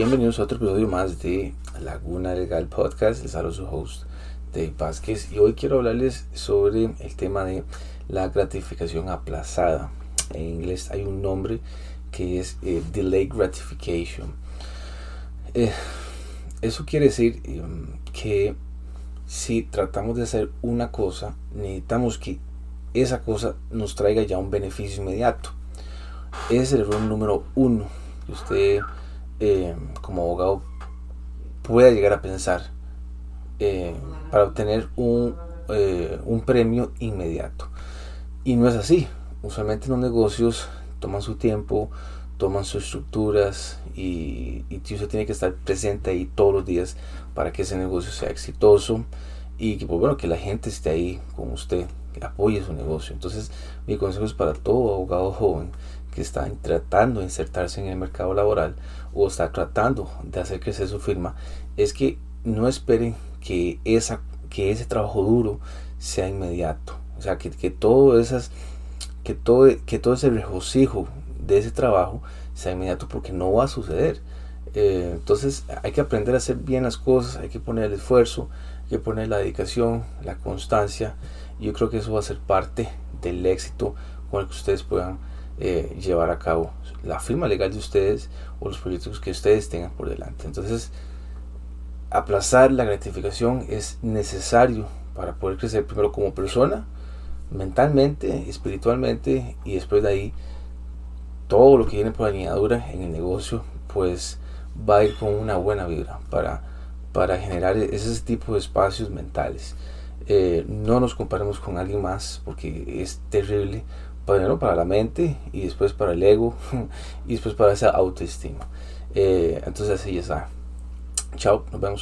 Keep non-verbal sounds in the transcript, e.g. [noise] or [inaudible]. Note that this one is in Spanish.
Bienvenidos a otro episodio más de Laguna Legal Podcast. Les hablo su host, Dave Vázquez. Y hoy quiero hablarles sobre el tema de la gratificación aplazada. En inglés hay un nombre que es eh, Delay Gratification. Eh, eso quiere decir em, que si tratamos de hacer una cosa, necesitamos que esa cosa nos traiga ya un beneficio inmediato. Ese es el error número uno usted eh, como abogado pueda llegar a pensar eh, para obtener un, eh, un premio inmediato. Y no es así. Usualmente los negocios toman su tiempo, toman sus estructuras y, y usted tiene que estar presente ahí todos los días para que ese negocio sea exitoso y que, pues, bueno, que la gente esté ahí con usted, que apoye su negocio. Entonces, mi consejo es para todo abogado joven que está tratando de insertarse en el mercado laboral o está tratando de hacer crecer su firma, es que no esperen que, esa, que ese trabajo duro sea inmediato. O sea, que, que todo esas, que todo, que todo ese regocijo de ese trabajo sea inmediato porque no va a suceder. Eh, entonces hay que aprender a hacer bien las cosas, hay que poner el esfuerzo, hay que poner la dedicación, la constancia. Yo creo que eso va a ser parte del éxito con el que ustedes puedan eh, llevar a cabo la firma legal de ustedes o los proyectos que ustedes tengan por delante. Entonces, aplazar la gratificación es necesario para poder crecer primero como persona, mentalmente, espiritualmente y después de ahí todo lo que viene por añadidura en el negocio pues va a ir con una buena vibra para, para generar ese tipo de espacios mentales. Eh, no nos comparemos con alguien más porque es terrible primero para la mente y después para el ego [laughs] y después para esa autoestima. Eh, entonces así ya está. Chao, nos vemos.